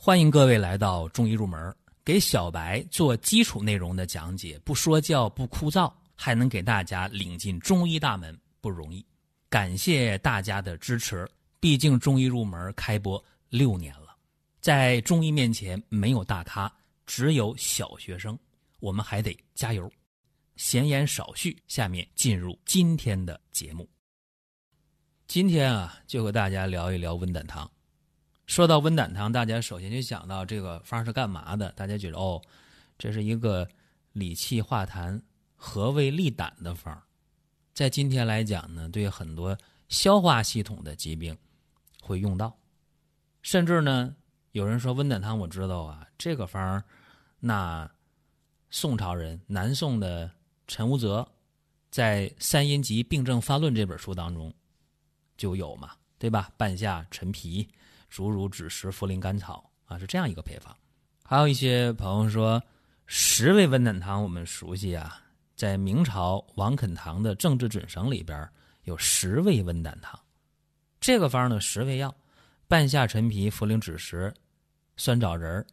欢迎各位来到中医入门，给小白做基础内容的讲解，不说教不枯燥，还能给大家领进中医大门，不容易。感谢大家的支持，毕竟中医入门开播六年了，在中医面前没有大咖，只有小学生，我们还得加油。闲言少叙，下面进入今天的节目。今天啊，就和大家聊一聊温胆汤。说到温胆汤，大家首先就想到这个方是干嘛的？大家觉得哦，这是一个理气化痰、和胃利胆的方。在今天来讲呢，对很多消化系统的疾病会用到。甚至呢，有人说温胆汤，我知道啊，这个方那宋朝人南宋的陈无泽在《三阴集病症发论》这本书当中就有嘛，对吧？半夏、陈皮。竹乳、枳实、茯苓、甘草啊，是这样一个配方。还有一些朋友说，十味温胆汤我们熟悉啊，在明朝王肯堂的《政治准绳》里边有十味温胆汤。这个方呢，十味药：半夏、陈皮、茯苓、枳实、酸枣仁、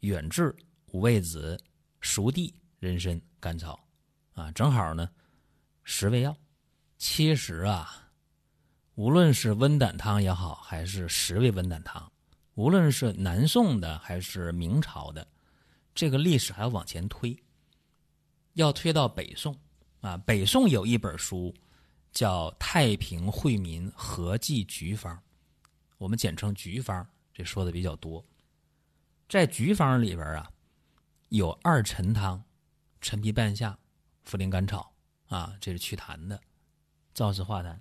远志、五味子、熟地、人参、甘草啊，正好呢，十味药。其实啊。无论是温胆汤也好，还是十味温胆汤，无论是南宋的还是明朝的，这个历史还要往前推，要推到北宋啊。北宋有一本书叫《太平惠民合剂局方》，我们简称局方，这说的比较多。在局方里边啊，有二陈汤，陈皮、半夏、茯苓、甘草啊，这是祛痰的，燥湿化痰。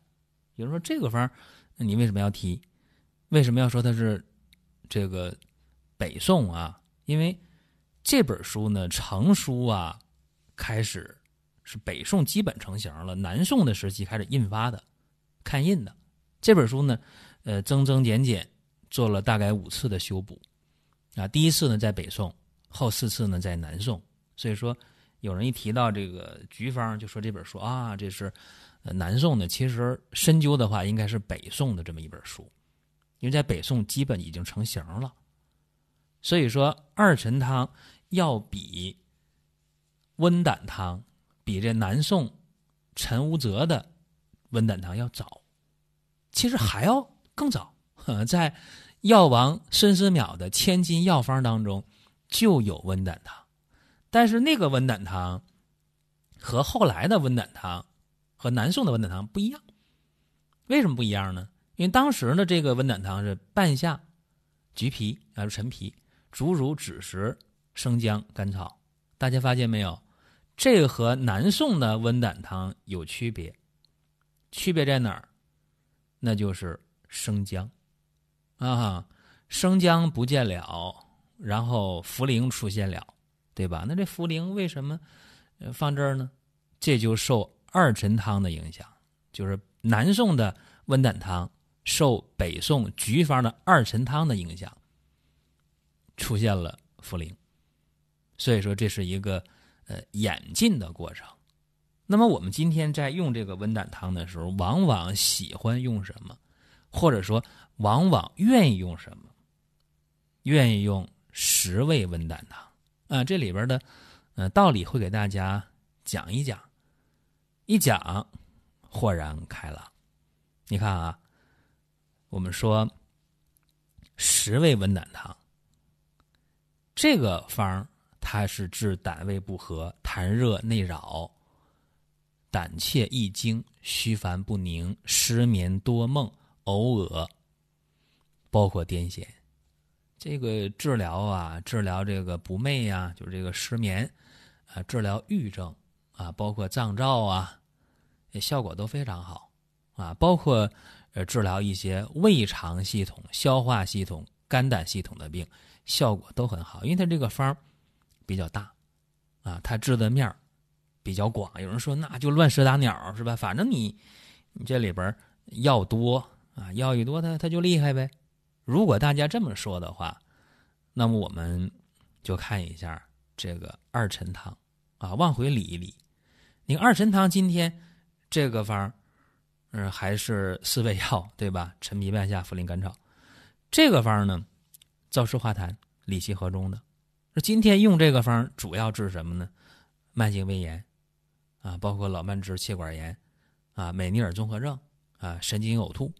有人说这个方，那你为什么要提？为什么要说它是这个北宋啊？因为这本书呢成书啊，开始是北宋基本成型了，南宋的时期开始印发的，看印的这本书呢，呃，增增减减做了大概五次的修补啊。第一次呢在北宋，后四次呢在南宋。所以说，有人一提到这个局方，就说这本书啊，这是。南宋呢，其实深究的话，应该是北宋的这么一本书，因为在北宋基本已经成型了。所以说，二陈汤要比温胆汤，比这南宋陈无泽的温胆汤要早，其实还要更早。在药王孙思邈的千金药方当中就有温胆汤，但是那个温胆汤和后来的温胆汤。和南宋的温胆汤不一样，为什么不一样呢？因为当时呢，这个温胆汤是半夏、橘皮还是，陈皮、竹茹、枳实、生姜、甘草。大家发现没有？这个和南宋的温胆汤有区别，区别在哪儿？那就是生姜啊，生姜不见了，然后茯苓出现了，对吧？那这茯苓为什么放这儿呢？这就受。二陈汤的影响，就是南宋的温胆汤受北宋局方的二陈汤的影响，出现了茯苓，所以说这是一个呃演进的过程。那么我们今天在用这个温胆汤的时候，往往喜欢用什么，或者说往往愿意用什么？愿意用十味温胆汤啊，这里边的呃道理会给大家讲一讲。一讲，豁然开朗。你看啊，我们说十味温胆汤，这个方它是治胆胃不和、痰热内扰、胆怯易惊、虚烦不宁、失眠多梦、偶尔，包括癫痫。这个治疗啊，治疗这个不寐呀，就是这个失眠啊，治疗郁症。啊，包括脏燥啊，效果都非常好啊。包括呃治疗一些胃肠系统、消化系统、肝胆系统的病，效果都很好。因为它这个方比较大啊，它治的面儿比较广。有人说那就乱石打鸟是吧？反正你你这里边药多啊，药一多它它就厉害呗。如果大家这么说的话，那么我们就看一下这个二陈汤啊，往回理一理。你二陈汤今天这个方，嗯，还是四味药对吧？陈皮、半夏、茯苓、甘草。这个方呢，燥湿化痰、理气和中的。那今天用这个方主要治什么呢？慢性胃炎啊，包括老慢支、气管炎啊、美尼尔综合症啊、神经呕吐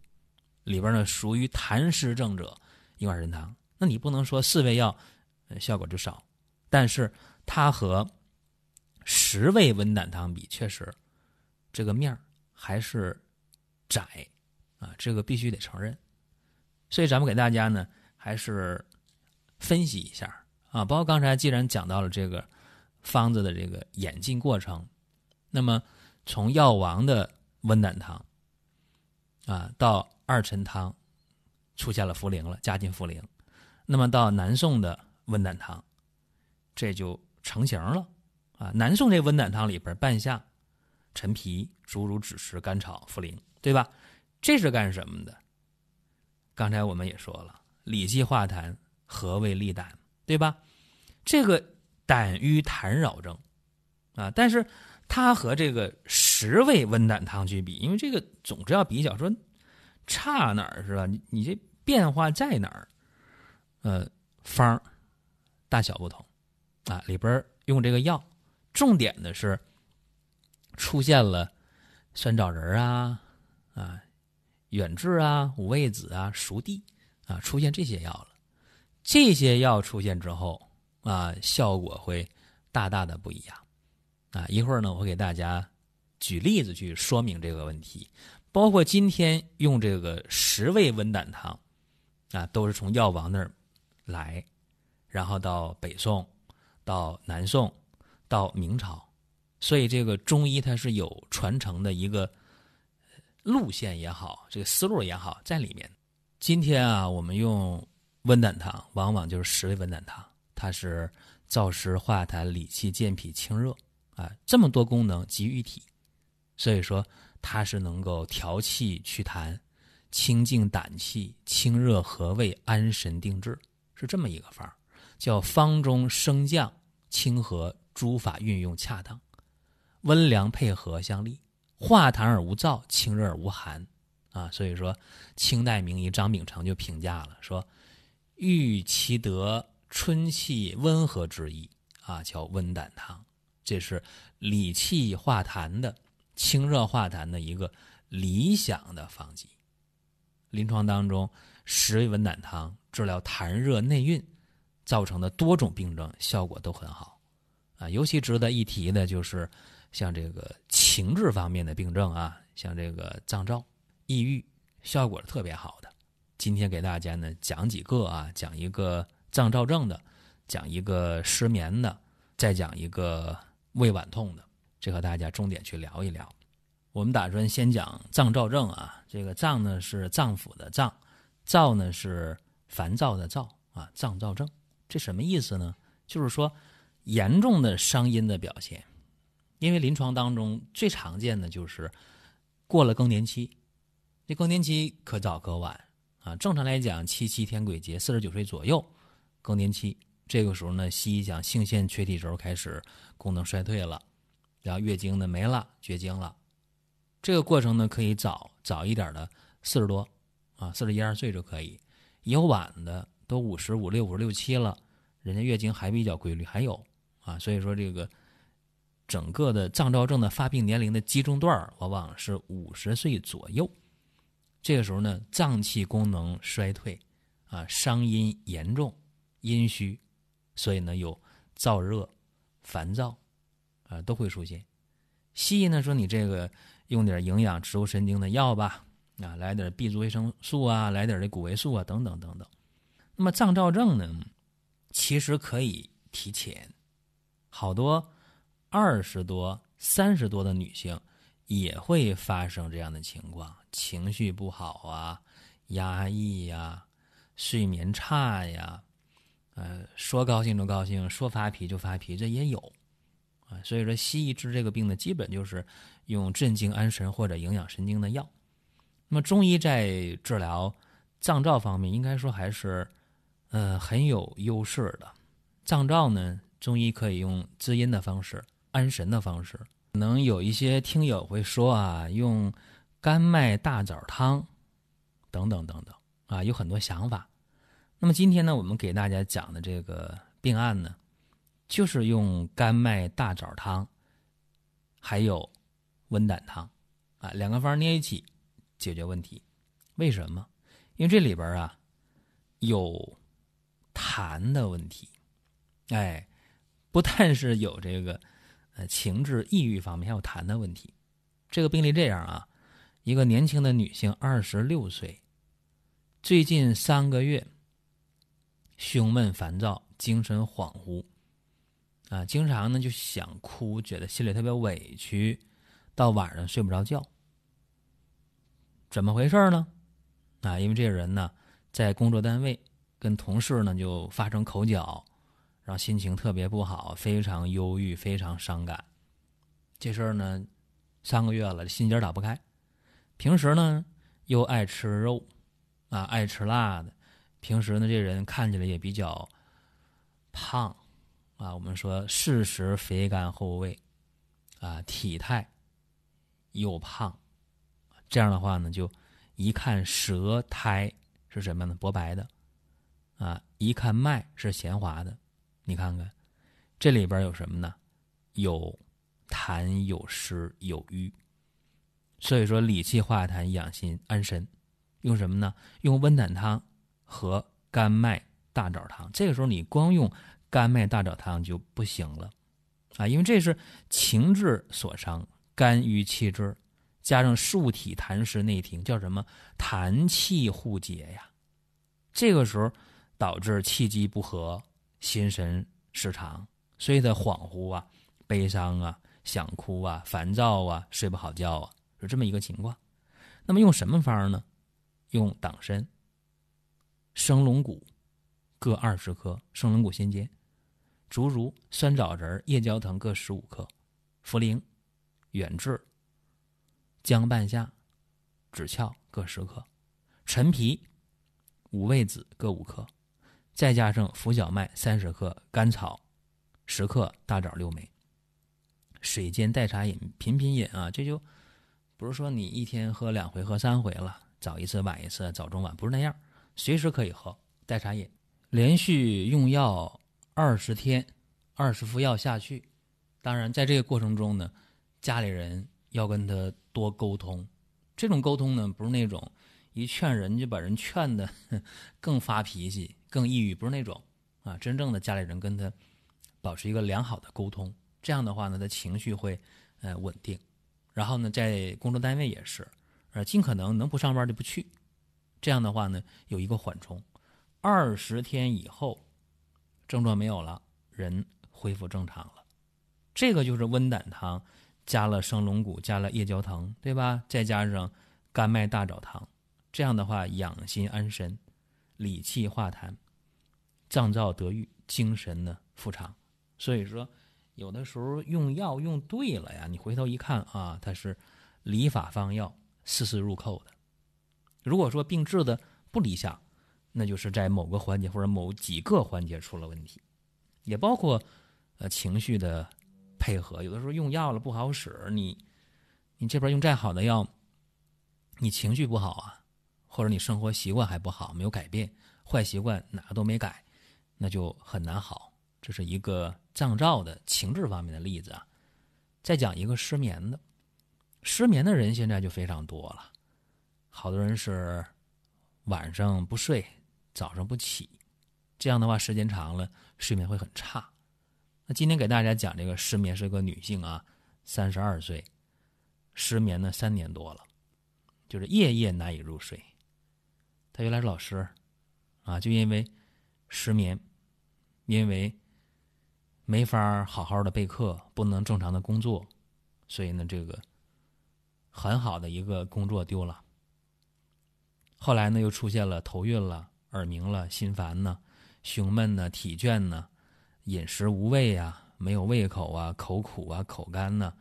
里边呢，属于痰湿症者用二陈汤。那你不能说四味药效果就少，但是它和十味温胆汤比，确实这个面还是窄啊，这个必须得承认。所以咱们给大家呢，还是分析一下。啊，包括刚才既然讲到了这个方子的这个演进过程，那么从药王的温胆汤啊到二陈汤出现了茯苓了，加进茯苓，那么到南宋的温胆汤，这就成型了啊。南宋这温胆汤里边半夏、陈皮、竹茹、枳实、甘草、茯苓，对吧？这是干什么的？刚才我们也说了，理气化痰，和胃利胆。对吧？这个胆瘀痰扰症啊，但是它和这个十味温胆汤去比，因为这个总是要比较，说差哪儿是吧？你你这变化在哪儿？呃，方大小不同啊，里边用这个药，重点的是出现了酸枣仁啊啊、远志啊、五味子啊、熟地啊，出现这些药了。这些药出现之后啊，效果会大大的不一样啊！一会儿呢，我给大家举例子去说明这个问题。包括今天用这个十味温胆汤啊，都是从药王那儿来，然后到北宋、到南宋、到明朝，所以这个中医它是有传承的一个路线也好，这个思路也好在里面。今天啊，我们用。温胆汤往往就是十味温胆汤，它是燥湿化痰、理气健脾清热啊，这么多功能集于一体，所以说它是能够调气祛痰、清静胆气、清热和胃、安神定志，是这么一个方，叫方中升降、清和诸法运用恰当，温凉配合相利，化痰而无燥，清热而无寒啊。所以说，清代名医张秉成就评价了说。欲其得春气温和之意啊，叫温胆汤。这是理气化痰的、清热化痰的一个理想的方剂。临床当中，食温胆汤治疗痰热内蕴造成的多种病症，效果都很好啊。尤其值得一提的就是像这个情志方面的病症啊，像这个脏燥、抑郁，效果是特别好的。今天给大家呢讲几个啊，讲一个脏燥症的，讲一个失眠的，再讲一个胃脘痛的，这和大家重点去聊一聊。我们打算先讲脏燥症啊，这个脏呢是脏腑的脏，燥呢是烦躁的躁啊，脏燥症这什么意思呢？就是说严重的伤阴的表现，因为临床当中最常见的就是过了更年期，这更年期可早可晚。啊，正常来讲，七七天癸节，四十九岁左右，更年期，这个时候呢，西医讲性腺垂体轴开始功能衰退了，然后月经呢没了，绝经了。这个过程呢，可以早早一点的四十多，啊，四十一二岁就可以；有晚的都五十五六、五十六七了，人家月经还比较规律，还有啊。所以说，这个整个的脏燥症的发病年龄的集中段往往是五十岁左右。这个时候呢，脏器功能衰退，啊，伤阴严重，阴虚，所以呢有燥热、烦躁，啊都会出现。西医呢说你这个用点营养植物神经的药吧，啊来点 B 族维生素啊，来点这谷维素啊等等等等。那么脏兆症呢，其实可以提前，好多二十多、三十多的女性也会发生这样的情况。情绪不好啊，压抑呀，睡眠差呀，呃，说高兴就高兴，说发脾就发脾，这也有啊。所以说，西医治这个病呢，基本就是用镇静安神或者营养神经的药。那么，中医在治疗脏燥方面，应该说还是呃很有优势的。脏燥呢，中医可以用滋阴的方式、安神的方式。可能有一些听友会说啊，用。甘麦大枣汤，等等等等啊，有很多想法那么今天呢，我们给大家讲的这个病案呢，就是用甘麦大枣汤，还有温胆汤啊两个方捏一起解决问题。为什么？因为这里边啊有痰的问题，哎，不但是有这个呃情志抑郁方面，还有痰的问题。这个病例这样啊，一个年轻的女性，二十六岁，最近三个月。胸闷、烦躁、精神恍惚，啊，经常呢就想哭，觉得心里特别委屈，到晚上睡不着觉。怎么回事呢？啊，因为这个人呢，在工作单位跟同事呢就发生口角，然后心情特别不好，非常忧郁，非常伤感。这事儿呢，三个月了，心结打不开。平时呢又爱吃肉，啊，爱吃辣的。平时呢，这人看起来也比较胖，啊，我们说事实肥甘厚味，啊，体态又胖，这样的话呢，就一看舌苔是什么呢？薄白的，啊，一看脉是弦滑的，你看看这里边有什么呢？有痰，有湿，有瘀，所以说理气化痰，养心安神，用什么呢？用温胆汤。和甘麦大枣汤，这个时候你光用甘麦大枣汤就不行了，啊，因为这是情志所伤，肝郁气滞，加上数体痰湿内停，叫什么痰气互结呀？这个时候导致气机不和，心神失常，所以他恍惚啊、悲伤啊、想哭啊、烦躁啊、睡不好觉啊，是这么一个情况。那么用什么方呢？用党参。生龙骨各二十克，生龙骨先煎；竹茹、酸枣仁、夜交藤各十五克；茯苓、远志、姜半夏、枳壳各十克；陈皮、五味子各五克；再加上浮小麦三十克、甘草十克、大枣六枚。水煎代茶饮，频频饮啊！这就不是说你一天喝两回、喝三回了，早一次、晚一次，早中晚不是那样。随时可以喝代茶饮，连续用药二十天，二十副药下去。当然，在这个过程中呢，家里人要跟他多沟通。这种沟通呢，不是那种一劝人就把人劝的 更发脾气、更抑郁，不是那种啊。真正的家里人跟他保持一个良好的沟通，这样的话呢，他情绪会呃稳定。然后呢，在工作单位也是，呃，尽可能能不上班就不去。这样的话呢，有一个缓冲，二十天以后，症状没有了，人恢复正常了。这个就是温胆汤，加了生龙骨，加了夜交藤，对吧？再加上甘麦大枣汤，这样的话养心安神，理气化痰，脏燥得愈，精神呢复常。所以说，有的时候用药用对了呀，你回头一看啊，它是理法方药，丝丝入扣的。如果说病治的不理想，那就是在某个环节或者某几个环节出了问题，也包括呃情绪的配合。有的时候用药了不好使，你你这边用再好的药，你情绪不好啊，或者你生活习惯还不好，没有改变，坏习惯哪都没改，那就很难好。这是一个脏燥的情志方面的例子啊。再讲一个失眠的，失眠的人现在就非常多了。好多人是晚上不睡，早上不起，这样的话时间长了，睡眠会很差。那今天给大家讲这个失眠是个女性啊，三十二岁，失眠呢三年多了，就是夜夜难以入睡。他原来是老师，啊，就因为失眠，因为没法好好的备课，不能正常的工作，所以呢，这个很好的一个工作丢了。后来呢，又出现了头晕了、耳鸣了、心烦呢、胸闷呢、体倦呢、饮食无味啊、没有胃口啊、口苦啊、口干呢、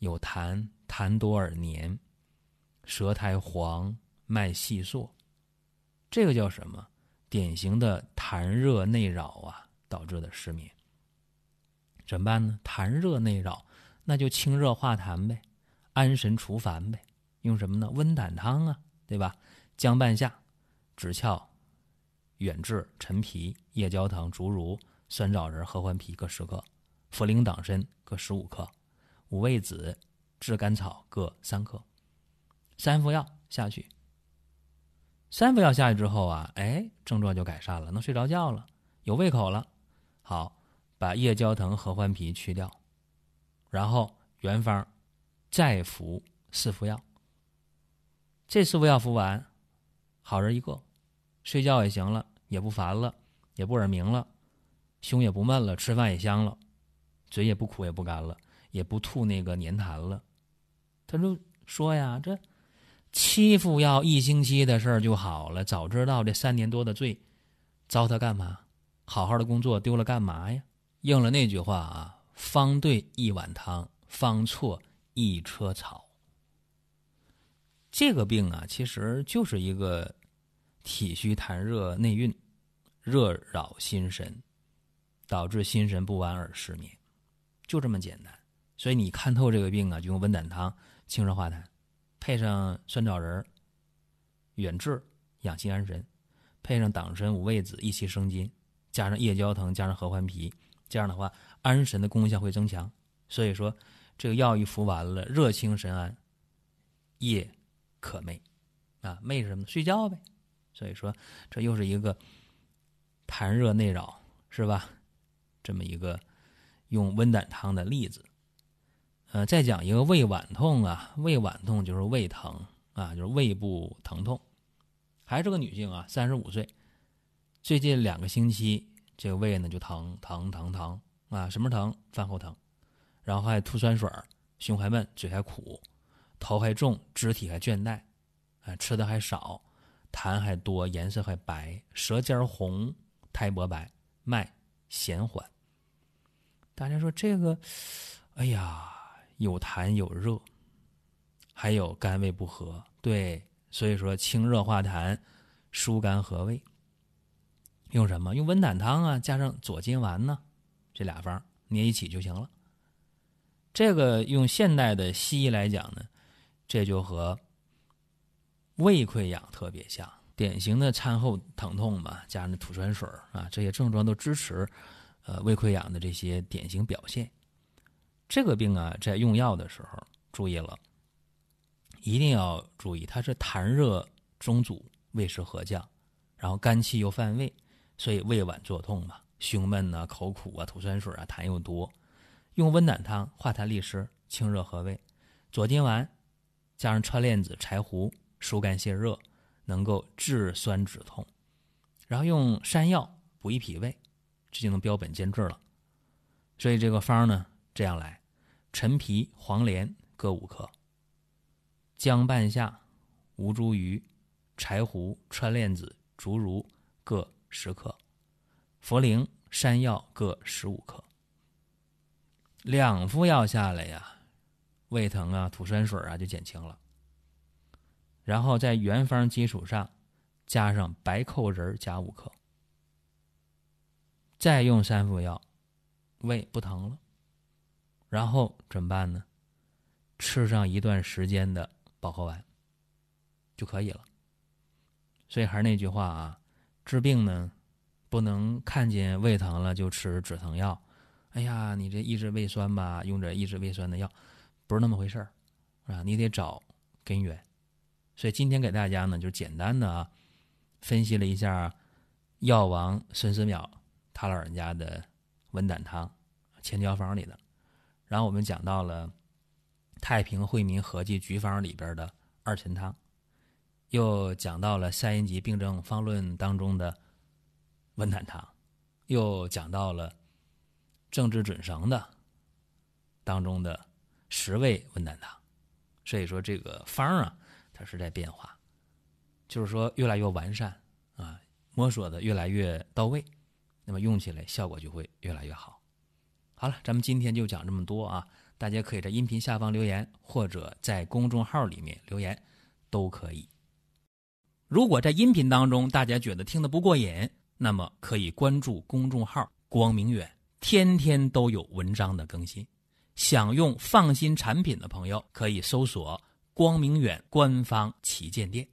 有痰、痰多而黏、舌苔黄、脉细数，这个叫什么？典型的痰热内扰啊导致的失眠。怎么办呢？痰热内扰，那就清热化痰呗，安神除烦呗。用什么呢？温胆汤啊，对吧？姜半夏、枳壳、远志、陈皮、夜交藤、竹茹、酸枣仁、合欢皮各十克，茯苓、党参各十五克，五味子、炙甘草各三克，三副药下去。三副药下去之后啊，哎，症状就改善了，能睡着觉了，有胃口了。好，把夜交藤、合欢皮去掉，然后原方再服四副药。这四副药服完，好人一个，睡觉也行了，也不烦了，也不耳鸣了，胸也不闷了，吃饭也香了，嘴也不苦也不干了，也不吐那个粘痰了。他就说呀，这。欺负要一星期的事儿就好了。早知道这三年多的罪，糟蹋干嘛？好好的工作丢了干嘛呀？应了那句话啊：“方对一碗汤，方错一车草。”这个病啊，其实就是一个体虚痰热内蕴，热扰心神，导致心神不安而失眠，就这么简单。所以你看透这个病啊，就用温胆汤清热化痰。配上酸枣仁远志养心安神，配上党参五味子益气生津，加上夜交藤，加上合欢皮，这样的话安神的功效会增强。所以说，这个药一服完了，热清神安，夜可寐啊，寐是什么？睡觉呗。所以说，这又是一个痰热内扰，是吧？这么一个用温胆汤的例子。呃，再讲一个胃脘痛啊，胃脘痛就是胃疼啊，就是胃部疼痛，还是个女性啊，三十五岁，最近两个星期这个胃呢就疼疼疼疼啊，什么疼？饭后疼，然后还吐酸水胸还闷，嘴还苦，头还重，肢体还倦怠，啊，吃的还少，痰还多，颜色还白，舌尖红，苔薄白，脉弦缓。大家说这个，哎呀。有痰有热，还有肝胃不和，对，所以说清热化痰、疏肝和胃，用什么？用温胆汤啊，加上左金丸呢，这俩方捏一起就行了。这个用现代的西医来讲呢，这就和胃溃疡特别像，典型的餐后疼痛嘛，加上吐酸水啊，这些症状都支持呃胃溃疡的这些典型表现。这个病啊，在用药的时候注意了，一定要注意，它是痰热中阻，胃湿和降，然后肝气又犯胃，所以胃脘作痛嘛，胸闷啊，口苦啊，吐酸水啊，痰又多。用温胆汤化痰利湿，清热和胃；左金丸加上川链子、柴胡，疏肝泻热，能够治酸止痛。然后用山药补益脾胃，这就能标本兼治了。所以这个方呢，这样来。陈皮、黄连各五克，姜半夏、吴茱萸、柴胡、川链子、竹茹各十克，茯苓、山药各十五克。两副药下来呀，胃疼啊、吐酸水啊就减轻了。然后在原方基础上加上白蔻仁加五克，再用三副药，胃不疼了。然后怎么办呢？吃上一段时间的保和丸就可以了。所以还是那句话啊，治病呢，不能看见胃疼了就吃止疼药。哎呀，你这抑制胃酸吧，用着抑制胃酸的药，不是那么回事儿，啊，你得找根源。所以今天给大家呢，就简单的啊，分析了一下药王孙思邈他老人家的温胆汤千胶方里的。然后我们讲到了太平惠民合剂局方里边的二陈汤，又讲到了三阴疾病症方论当中的温胆汤，又讲到了政治准绳的当中的十味温胆汤。所以说这个方啊，它是在变化，就是说越来越完善啊，摸索的越来越到位，那么用起来效果就会越来越好。好了，咱们今天就讲这么多啊！大家可以在音频下方留言，或者在公众号里面留言，都可以。如果在音频当中大家觉得听得不过瘾，那么可以关注公众号“光明远”，天天都有文章的更新。想用放心产品的朋友，可以搜索“光明远”官方旗舰店。